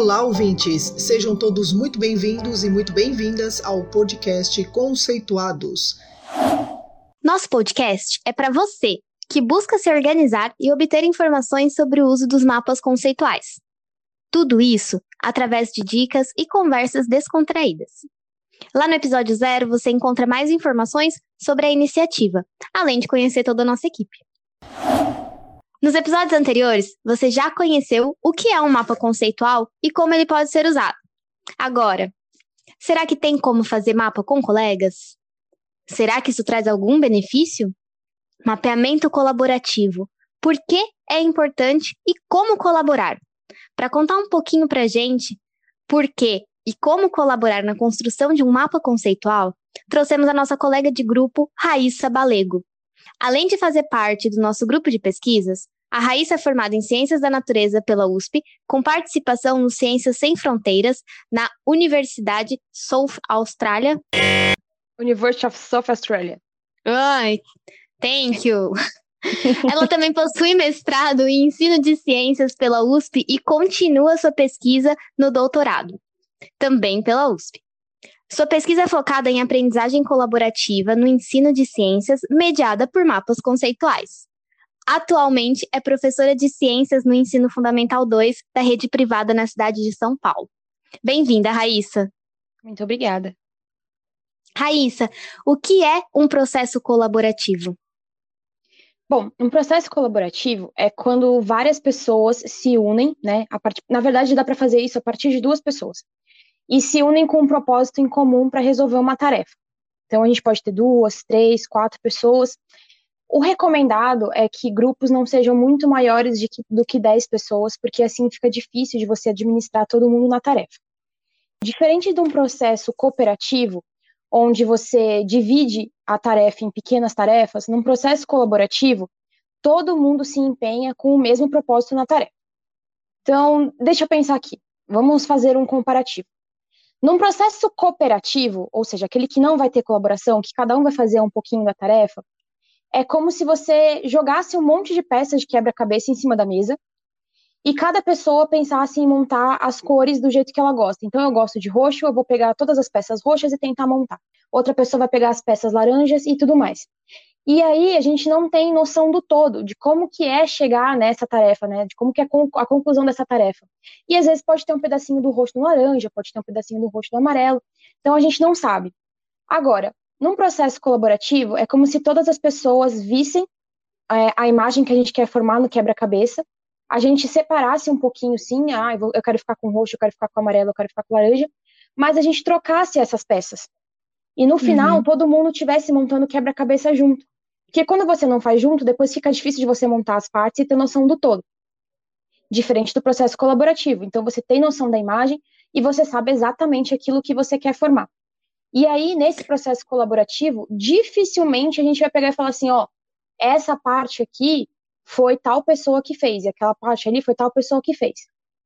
Olá, ouvintes! Sejam todos muito bem-vindos e muito bem-vindas ao podcast Conceituados. Nosso podcast é para você que busca se organizar e obter informações sobre o uso dos mapas conceituais. Tudo isso através de dicas e conversas descontraídas. Lá no episódio zero você encontra mais informações sobre a iniciativa, além de conhecer toda a nossa equipe. Nos episódios anteriores, você já conheceu o que é um mapa conceitual e como ele pode ser usado. Agora, será que tem como fazer mapa com colegas? Será que isso traz algum benefício? Mapeamento colaborativo. Por que é importante e como colaborar? Para contar um pouquinho para a gente por que e como colaborar na construção de um mapa conceitual, trouxemos a nossa colega de grupo, Raíssa Balego. Além de fazer parte do nosso grupo de pesquisas, a Raíssa é formada em Ciências da Natureza pela USP, com participação no Ciências Sem Fronteiras na Universidade South Australia. University of South Australia. Ai, thank you. Ela também possui mestrado em ensino de ciências pela USP e continua sua pesquisa no doutorado, também pela USP. Sua pesquisa é focada em aprendizagem colaborativa no ensino de ciências, mediada por mapas conceituais. Atualmente é professora de ciências no ensino fundamental 2 da rede privada na cidade de São Paulo. Bem-vinda, Raíssa. Muito obrigada. Raíssa, o que é um processo colaborativo? Bom, um processo colaborativo é quando várias pessoas se unem, né? Part... Na verdade, dá para fazer isso a partir de duas pessoas e se unem com um propósito em comum para resolver uma tarefa. Então, a gente pode ter duas, três, quatro pessoas. O recomendado é que grupos não sejam muito maiores que, do que 10 pessoas, porque assim fica difícil de você administrar todo mundo na tarefa. Diferente de um processo cooperativo, onde você divide a tarefa em pequenas tarefas, num processo colaborativo, todo mundo se empenha com o mesmo propósito na tarefa. Então, deixa eu pensar aqui. Vamos fazer um comparativo. Num processo cooperativo, ou seja, aquele que não vai ter colaboração, que cada um vai fazer um pouquinho da tarefa, é como se você jogasse um monte de peças de quebra-cabeça em cima da mesa e cada pessoa pensasse em montar as cores do jeito que ela gosta. Então, eu gosto de roxo, eu vou pegar todas as peças roxas e tentar montar. Outra pessoa vai pegar as peças laranjas e tudo mais. E aí a gente não tem noção do todo, de como que é chegar nessa tarefa, né? De como que é a conclusão dessa tarefa. E às vezes pode ter um pedacinho do rosto no laranja, pode ter um pedacinho do rosto no amarelo. Então a gente não sabe. Agora, num processo colaborativo, é como se todas as pessoas vissem é, a imagem que a gente quer formar no quebra-cabeça, a gente separasse um pouquinho, sim, ah, eu quero ficar com roxo, eu quero ficar com amarelo, eu quero ficar com laranja, mas a gente trocasse essas peças. E no final, uhum. todo mundo tivesse montando quebra-cabeça junto. Porque quando você não faz junto, depois fica difícil de você montar as partes e ter noção do todo. Diferente do processo colaborativo. Então, você tem noção da imagem e você sabe exatamente aquilo que você quer formar. E aí, nesse processo colaborativo, dificilmente a gente vai pegar e falar assim: ó, essa parte aqui foi tal pessoa que fez, e aquela parte ali foi tal pessoa que fez.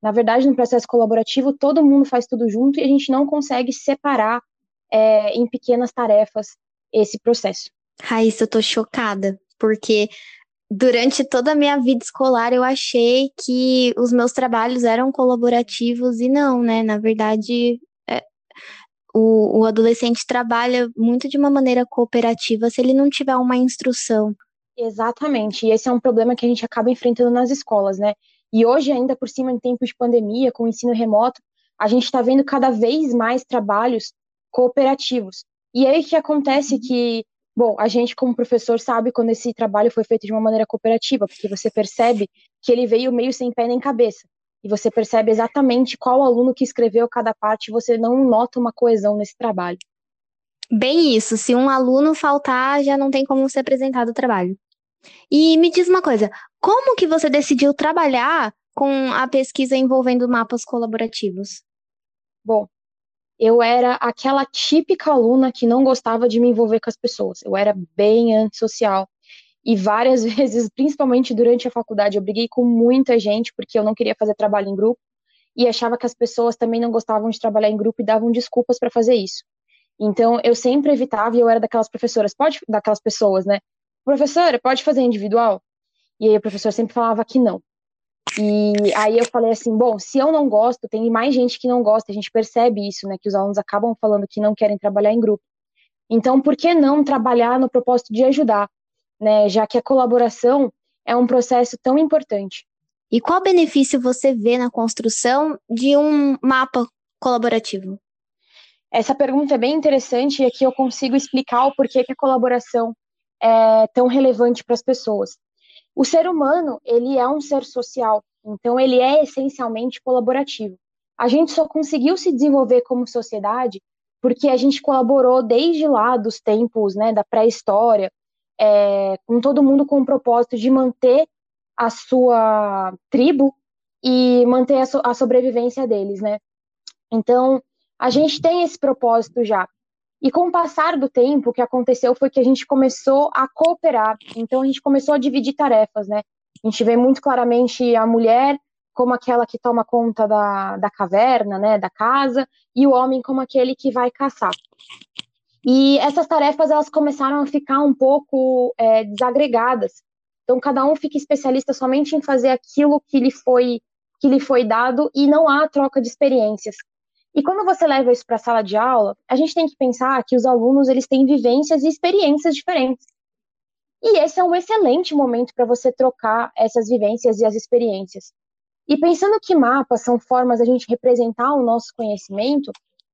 Na verdade, no processo colaborativo, todo mundo faz tudo junto e a gente não consegue separar é, em pequenas tarefas esse processo. Raíssa, eu tô chocada, porque durante toda a minha vida escolar eu achei que os meus trabalhos eram colaborativos e não, né? Na verdade, é, o, o adolescente trabalha muito de uma maneira cooperativa se ele não tiver uma instrução. Exatamente, e esse é um problema que a gente acaba enfrentando nas escolas, né? E hoje, ainda por cima, em tempos de pandemia, com o ensino remoto, a gente está vendo cada vez mais trabalhos cooperativos. E aí que acontece que Bom, a gente, como professor, sabe quando esse trabalho foi feito de uma maneira cooperativa, porque você percebe que ele veio meio sem pé nem cabeça. E você percebe exatamente qual aluno que escreveu cada parte, você não nota uma coesão nesse trabalho. Bem isso, se um aluno faltar, já não tem como ser apresentado o trabalho. E me diz uma coisa, como que você decidiu trabalhar com a pesquisa envolvendo mapas colaborativos? Bom, eu era aquela típica aluna que não gostava de me envolver com as pessoas. Eu era bem antissocial. E várias vezes, principalmente durante a faculdade, eu briguei com muita gente porque eu não queria fazer trabalho em grupo e achava que as pessoas também não gostavam de trabalhar em grupo e davam desculpas para fazer isso. Então, eu sempre evitava e eu era daquelas professoras, pode, daquelas pessoas, né? Professora, pode fazer individual? E aí o professor sempre falava que não. E aí eu falei assim, bom, se eu não gosto, tem mais gente que não gosta, a gente percebe isso, né, que os alunos acabam falando que não querem trabalhar em grupo. Então, por que não trabalhar no propósito de ajudar, né, já que a colaboração é um processo tão importante. E qual benefício você vê na construção de um mapa colaborativo? Essa pergunta é bem interessante e aqui eu consigo explicar o porquê que a colaboração é tão relevante para as pessoas. O ser humano, ele é um ser social, então ele é essencialmente colaborativo. A gente só conseguiu se desenvolver como sociedade porque a gente colaborou desde lá dos tempos, né, da pré-história, é, com todo mundo com o propósito de manter a sua tribo e manter a, so a sobrevivência deles, né? Então, a gente tem esse propósito já. E com o passar do tempo, o que aconteceu foi que a gente começou a cooperar. Então, a gente começou a dividir tarefas, né? A gente vê muito claramente a mulher como aquela que toma conta da, da caverna, né, da casa, e o homem como aquele que vai caçar. E essas tarefas elas começaram a ficar um pouco é, desagregadas. Então cada um fica especialista somente em fazer aquilo que lhe foi que lhe foi dado e não há troca de experiências. E quando você leva isso para a sala de aula, a gente tem que pensar que os alunos eles têm vivências e experiências diferentes. E esse é um excelente momento para você trocar essas vivências e as experiências. E pensando que mapas são formas da gente representar o nosso conhecimento,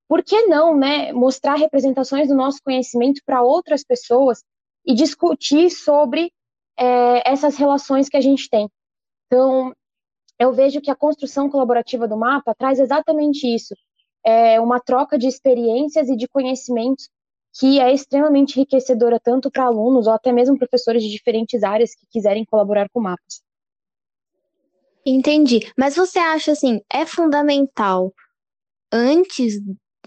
por que não, né, mostrar representações do nosso conhecimento para outras pessoas e discutir sobre é, essas relações que a gente tem? Então, eu vejo que a construção colaborativa do mapa traz exatamente isso, é uma troca de experiências e de conhecimentos que é extremamente enriquecedora tanto para alunos ou até mesmo professores de diferentes áreas que quiserem colaborar com mapas. Entendi. Mas você acha assim, é fundamental antes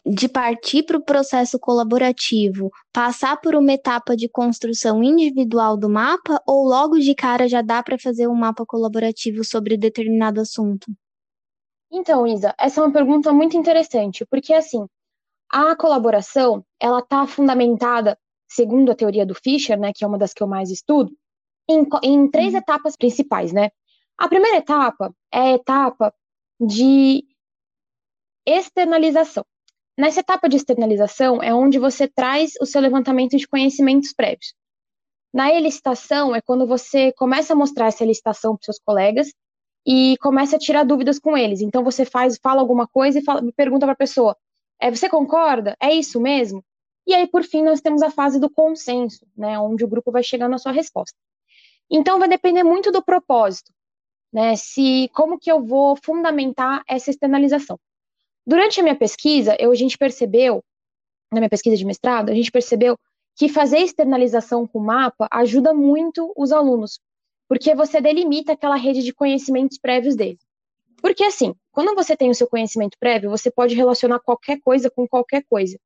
de partir para o processo colaborativo, passar por uma etapa de construção individual do mapa ou logo de cara já dá para fazer um mapa colaborativo sobre determinado assunto? Então, Isa, essa é uma pergunta muito interessante, porque assim, a colaboração, ela está fundamentada, segundo a teoria do Fischer, né, que é uma das que eu mais estudo, em, em três uhum. etapas principais, né? A primeira etapa é a etapa de externalização. Nessa etapa de externalização é onde você traz o seu levantamento de conhecimentos prévios. Na elicitação é quando você começa a mostrar essa elicitação para seus colegas e começa a tirar dúvidas com eles. Então você faz, fala alguma coisa e fala, pergunta para a pessoa: é, você concorda? É isso mesmo? E aí, por fim, nós temos a fase do consenso, né, onde o grupo vai chegar na sua resposta. Então, vai depender muito do propósito, né? Se como que eu vou fundamentar essa externalização? Durante a minha pesquisa, eu, a gente percebeu, na minha pesquisa de mestrado, a gente percebeu que fazer externalização com mapa ajuda muito os alunos, porque você delimita aquela rede de conhecimentos prévios dele. Porque assim, quando você tem o seu conhecimento prévio, você pode relacionar qualquer coisa com qualquer coisa.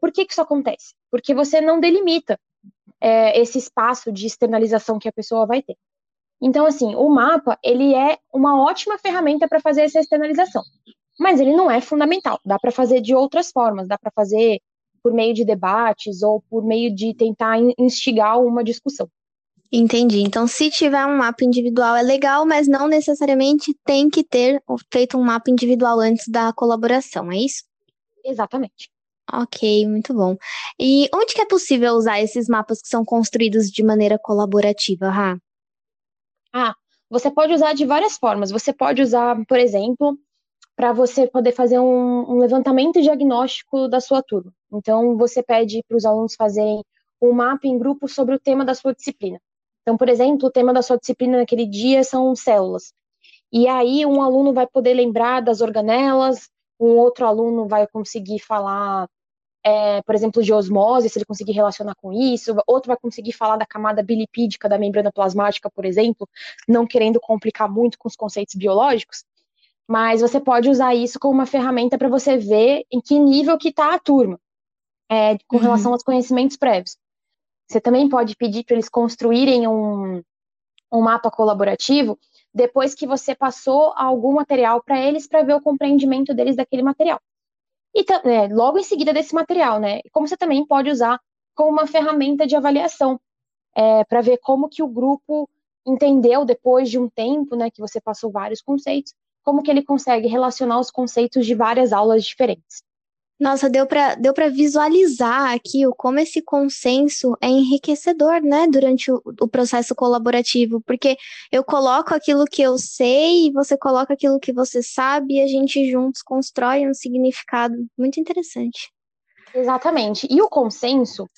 Por que, que isso acontece? Porque você não delimita é, esse espaço de externalização que a pessoa vai ter. Então, assim, o mapa, ele é uma ótima ferramenta para fazer essa externalização mas ele não é fundamental. Dá para fazer de outras formas, dá para fazer por meio de debates ou por meio de tentar instigar uma discussão. Entendi. Então, se tiver um mapa individual é legal, mas não necessariamente tem que ter feito um mapa individual antes da colaboração, é isso? Exatamente. Ok, muito bom. E onde que é possível usar esses mapas que são construídos de maneira colaborativa, Rá? Ah, você pode usar de várias formas. Você pode usar, por exemplo, para você poder fazer um, um, levantamento diagnóstico da sua turma. Então, você pede para os alunos fazerem um mapa em grupo sobre o tema da sua disciplina. Então, por exemplo, o tema da sua disciplina naquele dia são células. E aí, um aluno vai poder lembrar das organelas, um outro aluno vai conseguir falar, é, por exemplo, de osmose, se ele conseguir relacionar com isso, outro vai conseguir falar da camada bilipídica da membrana plasmática, por exemplo, não querendo complicar muito com os conceitos biológicos mas você pode usar isso como uma ferramenta para você ver em que nível que está a turma, é, com uhum. relação aos conhecimentos prévios. Você também pode pedir para eles construírem um, um mapa colaborativo depois que você passou algum material para eles para ver o compreendimento deles daquele material. E é, logo em seguida desse material, né? Como você também pode usar como uma ferramenta de avaliação é, para ver como que o grupo entendeu depois de um tempo, né, que você passou vários conceitos, como que ele consegue relacionar os conceitos de várias aulas diferentes. Nossa, deu para deu visualizar aqui o como esse consenso é enriquecedor, né, durante o, o, processo colaborativo, porque eu coloco aquilo que eu sei você coloca aquilo que você sabe e a gente juntos constrói um significado muito interessante. Exatamente. E o consenso,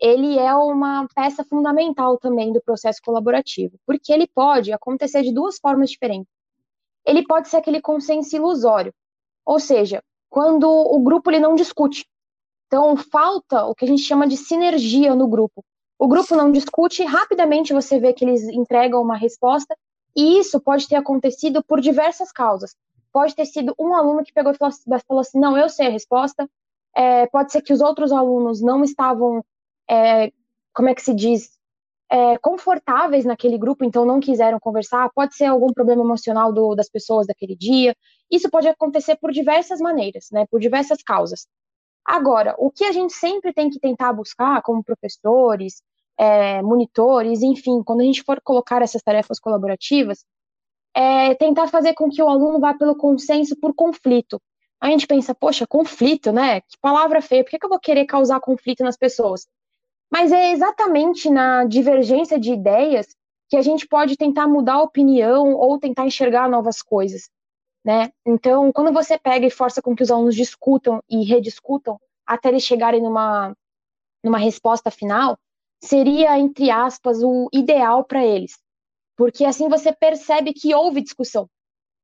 ele é uma peça fundamental também do processo colaborativo, porque ele pode acontecer de duas formas diferentes. Ele pode ser aquele consenso ilusório, ou seja, quando o grupo ele não discute. Então, falta o que a gente chama de sinergia no grupo. O grupo não discute, rapidamente você vê que eles entregam uma resposta, e isso pode ter acontecido por diversas causas. Pode ter sido um aluno que pegou e falou assim: não, eu sei a resposta. É, pode ser que os outros alunos não estavam é, como é que se diz, é, confortáveis naquele grupo, então não quiseram conversar, pode ser algum problema emocional do, das pessoas daquele dia. Isso pode acontecer por diversas maneiras, né, por diversas causas. Agora, o que a gente sempre tem que tentar buscar, como professores, é, monitores, enfim, quando a gente for colocar essas tarefas colaborativas, é tentar fazer com que o aluno vá pelo consenso por conflito. A gente pensa, poxa, conflito, né? Que palavra feia, por que, que eu vou querer causar conflito nas pessoas? Mas é exatamente na divergência de ideias que a gente pode tentar mudar a opinião ou tentar enxergar novas coisas, né? Então, quando você pega e força com que os alunos discutam e rediscutam até eles chegarem numa, numa resposta final, seria, entre aspas, o ideal para eles. Porque assim você percebe que houve discussão.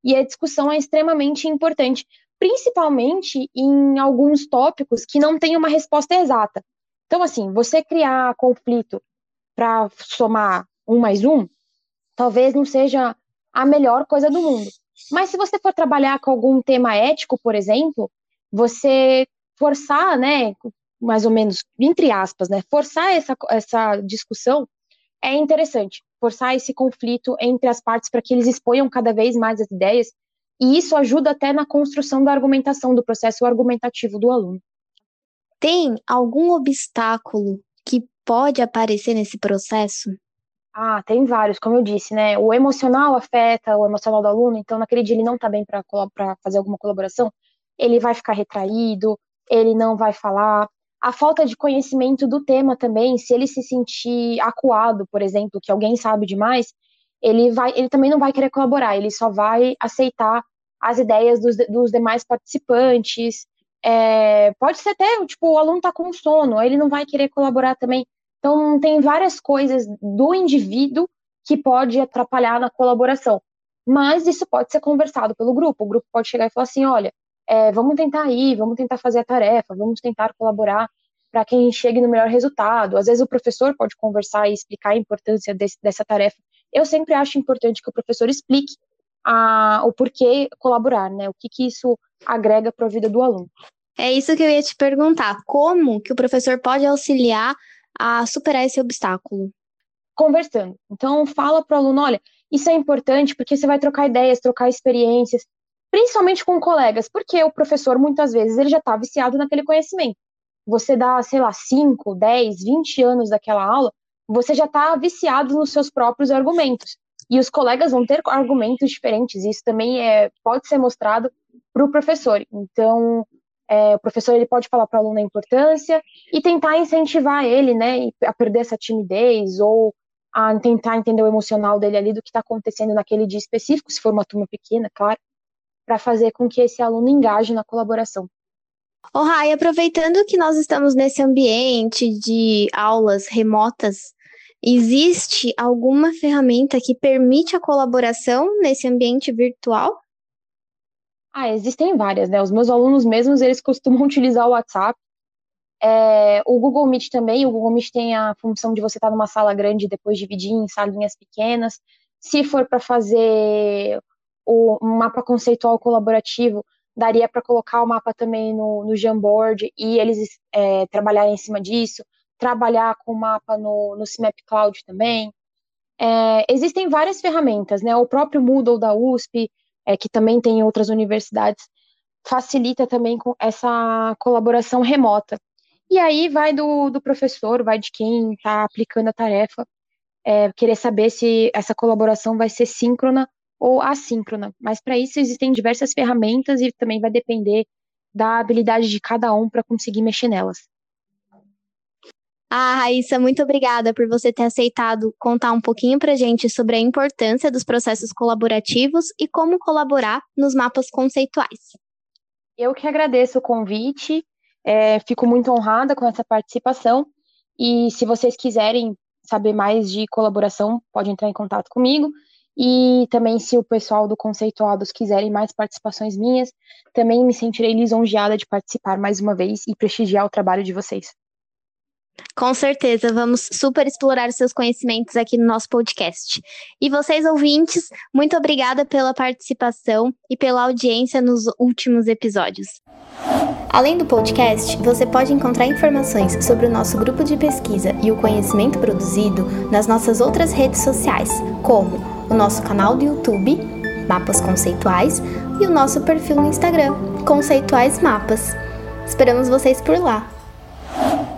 E a discussão é extremamente importante, principalmente em alguns tópicos que não têm uma resposta exata. Então, assim, você criar conflito para somar um mais um, talvez não seja a melhor coisa do mundo. Mas se você for trabalhar com algum tema ético, por exemplo, você forçar, né, mais ou menos, entre aspas, né, forçar essa, essa discussão é interessante. Forçar esse conflito entre as partes para que eles exponham cada vez mais as ideias, e isso ajuda até na construção da argumentação, do processo argumentativo do aluno. Tem algum obstáculo que pode aparecer nesse processo? Ah, tem vários, como eu disse, né? O emocional afeta o emocional do aluno, então naquele dia ele não tá bem para fazer alguma colaboração, ele vai ficar retraído, ele não vai falar. A falta de conhecimento do tema também, se ele se sentir acuado, por exemplo, que alguém sabe demais, ele vai, ele também não vai querer colaborar, ele só vai aceitar as ideias dos, dos demais participantes, é, pode ser até, tipo, o aluno tá com sono, ele não vai querer colaborar também. Então, tem várias coisas do indivíduo que pode atrapalhar na colaboração. Mas isso pode ser conversado pelo grupo. O grupo pode chegar e falar assim: olha, é, vamos tentar ir, vamos tentar fazer a tarefa, vamos tentar colaborar para que a chegue no melhor resultado. Às vezes o professor pode conversar e explicar a importância desse, dessa tarefa. Eu sempre acho importante que o professor explique a, o porquê colaborar, né? O que, que isso agrega para a vida do aluno. É isso que eu ia te perguntar. Como que o professor pode auxiliar a superar esse obstáculo? Conversando. Então, fala para o aluno, olha, isso é importante porque você vai trocar ideias, trocar experiências, principalmente com colegas, porque o professor, muitas vezes, ele já está viciado naquele conhecimento. Você dá, sei lá, 5, 10, 20 anos daquela aula, você já está viciado nos seus próprios argumentos. E os colegas vão ter argumentos diferentes, isso também é, pode ser mostrado para o professor. Então, é, o professor ele pode falar para o aluno a importância e tentar incentivar ele, né, a perder essa timidez ou a tentar entender o emocional dele ali do que está acontecendo naquele dia específico, se for uma turma pequena, claro, para fazer com que esse aluno engaje na colaboração. Oh, Rai, aproveitando que nós estamos nesse ambiente de aulas remotas, existe alguma ferramenta que permite a colaboração nesse ambiente virtual? Ah, existem várias, né? Os meus alunos mesmos, eles costumam utilizar o WhatsApp. É, o Google Meet também, o Google Meet tem a função de você estar numa sala grande e depois dividir em salinhas pequenas. Se for para fazer o mapa conceitual colaborativo, daria para colocar o mapa também no, no Jamboard e eles é, trabalharem em cima disso, trabalhar com o mapa no, no CIMAP Cloud também. É, existem várias ferramentas, né? O próprio Moodle da USP, é, que também tem em outras universidades, facilita também com essa colaboração remota. E aí vai do, do professor, vai de quem está aplicando a tarefa, é, querer saber se essa colaboração vai ser síncrona ou assíncrona. Mas para isso existem diversas ferramentas e também vai depender da habilidade de cada um para conseguir mexer nelas. Ah, Raíssa, muito obrigada por você ter aceitado contar um pouquinho para gente sobre a importância dos processos colaborativos e como colaborar nos mapas conceituais. Eu que agradeço o convite, é, fico muito honrada com essa participação e se vocês quiserem saber mais de colaboração, pode entrar em contato comigo. E também, se o pessoal do Conceituados quiserem mais participações minhas, também me sentirei lisonjeada de participar mais uma vez e prestigiar o trabalho de vocês. Com certeza, vamos super explorar os seus conhecimentos aqui no nosso podcast. E vocês, ouvintes, muito obrigada pela participação e pela audiência nos últimos episódios. Além do podcast, você pode encontrar informações sobre o nosso grupo de pesquisa e o conhecimento produzido nas nossas outras redes sociais, como o nosso canal do YouTube, Mapas Conceituais, e o nosso perfil no Instagram, Conceituais Mapas. Esperamos vocês por lá!